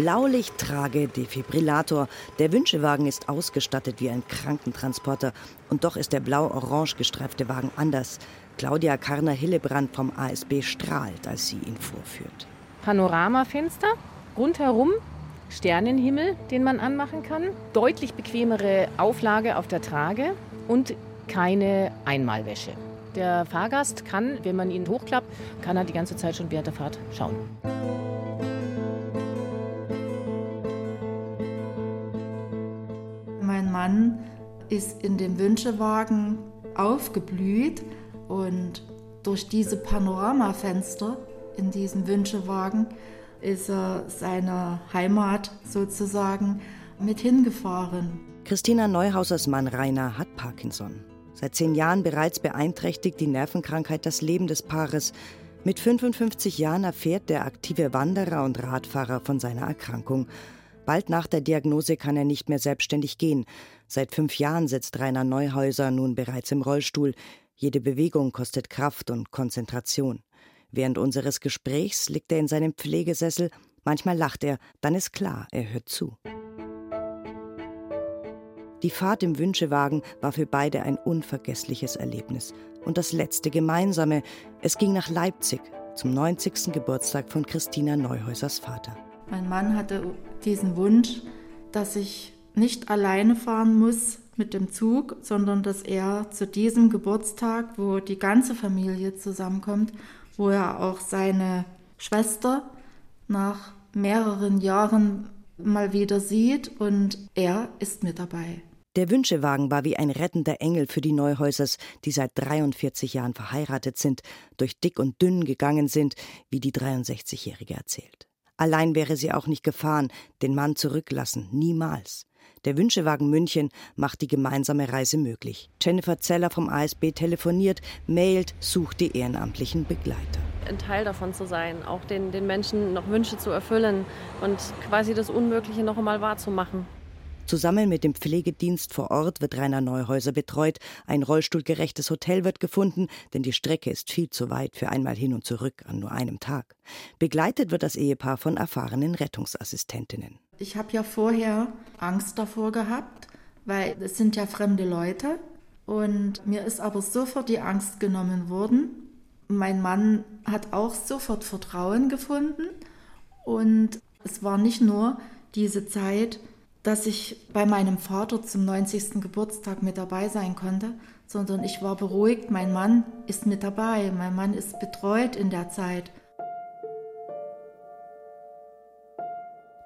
Blaulichttrage, Defibrillator. Der Wünschewagen ist ausgestattet wie ein Krankentransporter. Und doch ist der blau-orange gestreifte Wagen anders. Claudia Karner-Hillebrand vom ASB strahlt, als sie ihn vorführt. Panoramafenster, rundherum Sternenhimmel, den man anmachen kann, deutlich bequemere Auflage auf der Trage und keine Einmalwäsche. Der Fahrgast kann, wenn man ihn hochklappt, kann er die ganze Zeit schon während der Fahrt schauen. Mann ist in dem Wünschewagen aufgeblüht und durch diese Panoramafenster in diesem Wünschewagen ist er seiner Heimat sozusagen mit hingefahren. Christina Neuhausers Mann Rainer hat Parkinson. Seit zehn Jahren bereits beeinträchtigt die Nervenkrankheit das Leben des Paares. Mit 55 Jahren erfährt der aktive Wanderer und Radfahrer von seiner Erkrankung. Bald nach der Diagnose kann er nicht mehr selbstständig gehen. Seit fünf Jahren sitzt Rainer Neuhäuser nun bereits im Rollstuhl. Jede Bewegung kostet Kraft und Konzentration. Während unseres Gesprächs liegt er in seinem Pflegesessel. Manchmal lacht er, dann ist klar, er hört zu. Die Fahrt im Wünschewagen war für beide ein unvergessliches Erlebnis. Und das letzte gemeinsame, es ging nach Leipzig zum 90. Geburtstag von Christina Neuhäusers Vater. Mein Mann hatte diesen Wunsch, dass ich nicht alleine fahren muss mit dem Zug, sondern dass er zu diesem Geburtstag, wo die ganze Familie zusammenkommt, wo er auch seine Schwester nach mehreren Jahren mal wieder sieht und er ist mit dabei. Der Wünschewagen war wie ein rettender Engel für die Neuhäusers, die seit 43 Jahren verheiratet sind, durch dick und dünn gegangen sind, wie die 63-Jährige erzählt. Allein wäre sie auch nicht gefahren, den Mann zurücklassen, niemals. Der Wünschewagen München macht die gemeinsame Reise möglich. Jennifer Zeller vom ASB telefoniert, mailt, sucht die ehrenamtlichen Begleiter. Ein Teil davon zu sein, auch den, den Menschen noch Wünsche zu erfüllen und quasi das Unmögliche noch einmal wahrzumachen. Zusammen mit dem Pflegedienst vor Ort wird Rainer Neuhäuser betreut. Ein rollstuhlgerechtes Hotel wird gefunden, denn die Strecke ist viel zu weit für einmal hin und zurück an nur einem Tag. Begleitet wird das Ehepaar von erfahrenen Rettungsassistentinnen. Ich habe ja vorher Angst davor gehabt, weil es sind ja fremde Leute. Und mir ist aber sofort die Angst genommen worden. Mein Mann hat auch sofort Vertrauen gefunden. Und es war nicht nur diese Zeit, dass ich bei meinem Vater zum 90. Geburtstag mit dabei sein konnte, sondern ich war beruhigt, mein Mann ist mit dabei, mein Mann ist betreut in der Zeit.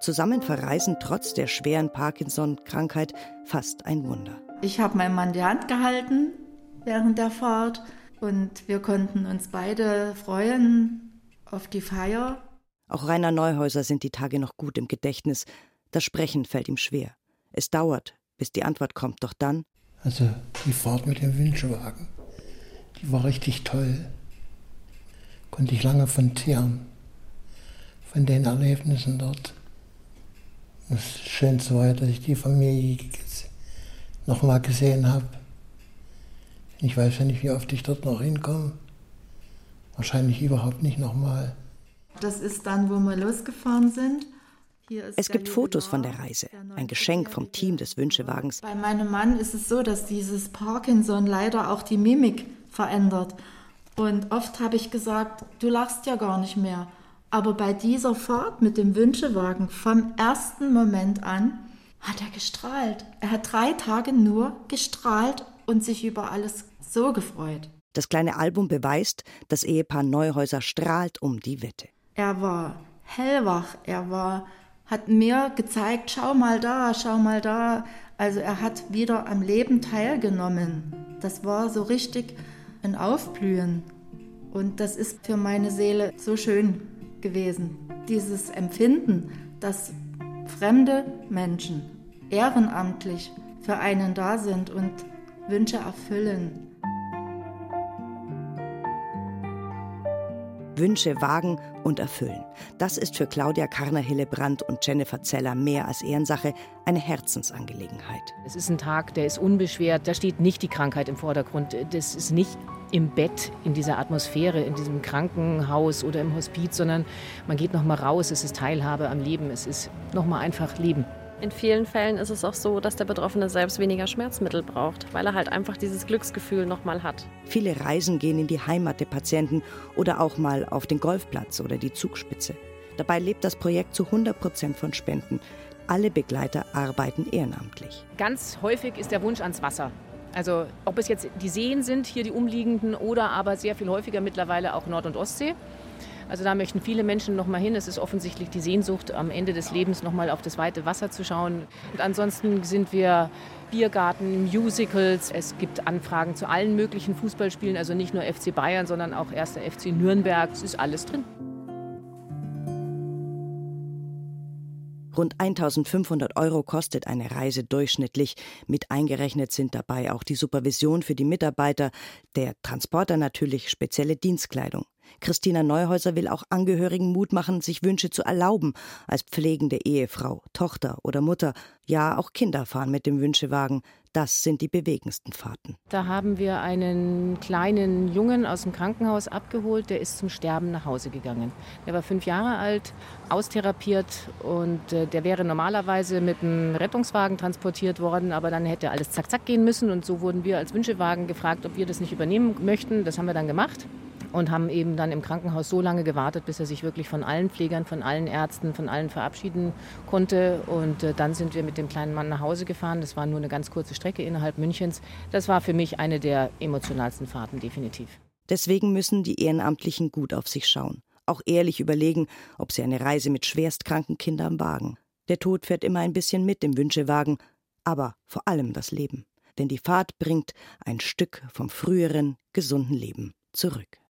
Zusammen verreisen trotz der schweren Parkinson-Krankheit fast ein Wunder. Ich habe meinem Mann die Hand gehalten während der Fahrt und wir konnten uns beide freuen auf die Feier. Auch Rainer Neuhäuser sind die Tage noch gut im Gedächtnis. Das Sprechen fällt ihm schwer. Es dauert, bis die Antwort kommt, doch dann. Also die Fahrt mit dem Wünschewagen, die war richtig toll. Konnte ich lange von zehren, von den Erlebnissen dort. Das Schönste war, dass ich die Familie noch mal gesehen habe. Ich weiß ja nicht, wie oft ich dort noch hinkomme. Wahrscheinlich überhaupt nicht nochmal. Das ist dann, wo wir losgefahren sind. Es gibt Fotos von der Reise, ein Geschenk vom Team des Wünschewagens. Bei meinem Mann ist es so, dass dieses Parkinson leider auch die Mimik verändert. Und oft habe ich gesagt, du lachst ja gar nicht mehr. Aber bei dieser Fahrt mit dem Wünschewagen vom ersten Moment an hat er gestrahlt. Er hat drei Tage nur gestrahlt und sich über alles so gefreut. Das kleine Album beweist, das Ehepaar Neuhäuser strahlt um die Wette. Er war hellwach, er war hat mir gezeigt, schau mal da, schau mal da. Also er hat wieder am Leben teilgenommen. Das war so richtig ein Aufblühen. Und das ist für meine Seele so schön gewesen. Dieses Empfinden, dass fremde Menschen ehrenamtlich für einen da sind und Wünsche erfüllen. Wünsche wagen und erfüllen. Das ist für Claudia Karner-Hillebrand und Jennifer Zeller mehr als Ehrensache eine Herzensangelegenheit. Es ist ein Tag, der ist unbeschwert. Da steht nicht die Krankheit im Vordergrund. Das ist nicht im Bett, in dieser Atmosphäre, in diesem Krankenhaus oder im Hospiz, sondern man geht noch mal raus. Es ist Teilhabe am Leben. Es ist noch mal einfach Leben. In vielen Fällen ist es auch so, dass der Betroffene selbst weniger Schmerzmittel braucht, weil er halt einfach dieses Glücksgefühl nochmal hat. Viele Reisen gehen in die Heimat der Patienten oder auch mal auf den Golfplatz oder die Zugspitze. Dabei lebt das Projekt zu 100 Prozent von Spenden. Alle Begleiter arbeiten ehrenamtlich. Ganz häufig ist der Wunsch ans Wasser. Also ob es jetzt die Seen sind, hier die umliegenden, oder aber sehr viel häufiger mittlerweile auch Nord- und Ostsee. Also da möchten viele Menschen noch mal hin. Es ist offensichtlich die Sehnsucht, am Ende des Lebens noch mal auf das weite Wasser zu schauen. Und ansonsten sind wir Biergarten, Musicals. Es gibt Anfragen zu allen möglichen Fußballspielen, also nicht nur FC Bayern, sondern auch 1. FC Nürnberg. Es ist alles drin. Rund 1500 Euro kostet eine Reise durchschnittlich. Mit eingerechnet sind dabei auch die Supervision für die Mitarbeiter, der Transporter natürlich spezielle Dienstkleidung. Christina Neuhäuser will auch Angehörigen Mut machen, sich Wünsche zu erlauben, als pflegende Ehefrau, Tochter oder Mutter. Ja, auch Kinder fahren mit dem Wünschewagen. Das sind die bewegendsten Fahrten. Da haben wir einen kleinen Jungen aus dem Krankenhaus abgeholt, der ist zum Sterben nach Hause gegangen. Der war fünf Jahre alt, austherapiert und äh, der wäre normalerweise mit einem Rettungswagen transportiert worden, aber dann hätte alles zack zack gehen müssen und so wurden wir als Wünschewagen gefragt, ob wir das nicht übernehmen möchten. Das haben wir dann gemacht und haben eben dann im Krankenhaus so lange gewartet, bis er sich wirklich von allen Pflegern, von allen Ärzten, von allen verabschieden konnte. Und äh, dann sind wir mit dem kleinen Mann nach Hause gefahren. Das war nur eine ganz kurze Strecke innerhalb Münchens. Das war für mich eine der emotionalsten Fahrten, definitiv. Deswegen müssen die Ehrenamtlichen gut auf sich schauen. Auch ehrlich überlegen, ob sie eine Reise mit schwerstkranken Kindern wagen. Der Tod fährt immer ein bisschen mit im Wünschewagen, aber vor allem das Leben. Denn die Fahrt bringt ein Stück vom früheren, gesunden Leben zurück.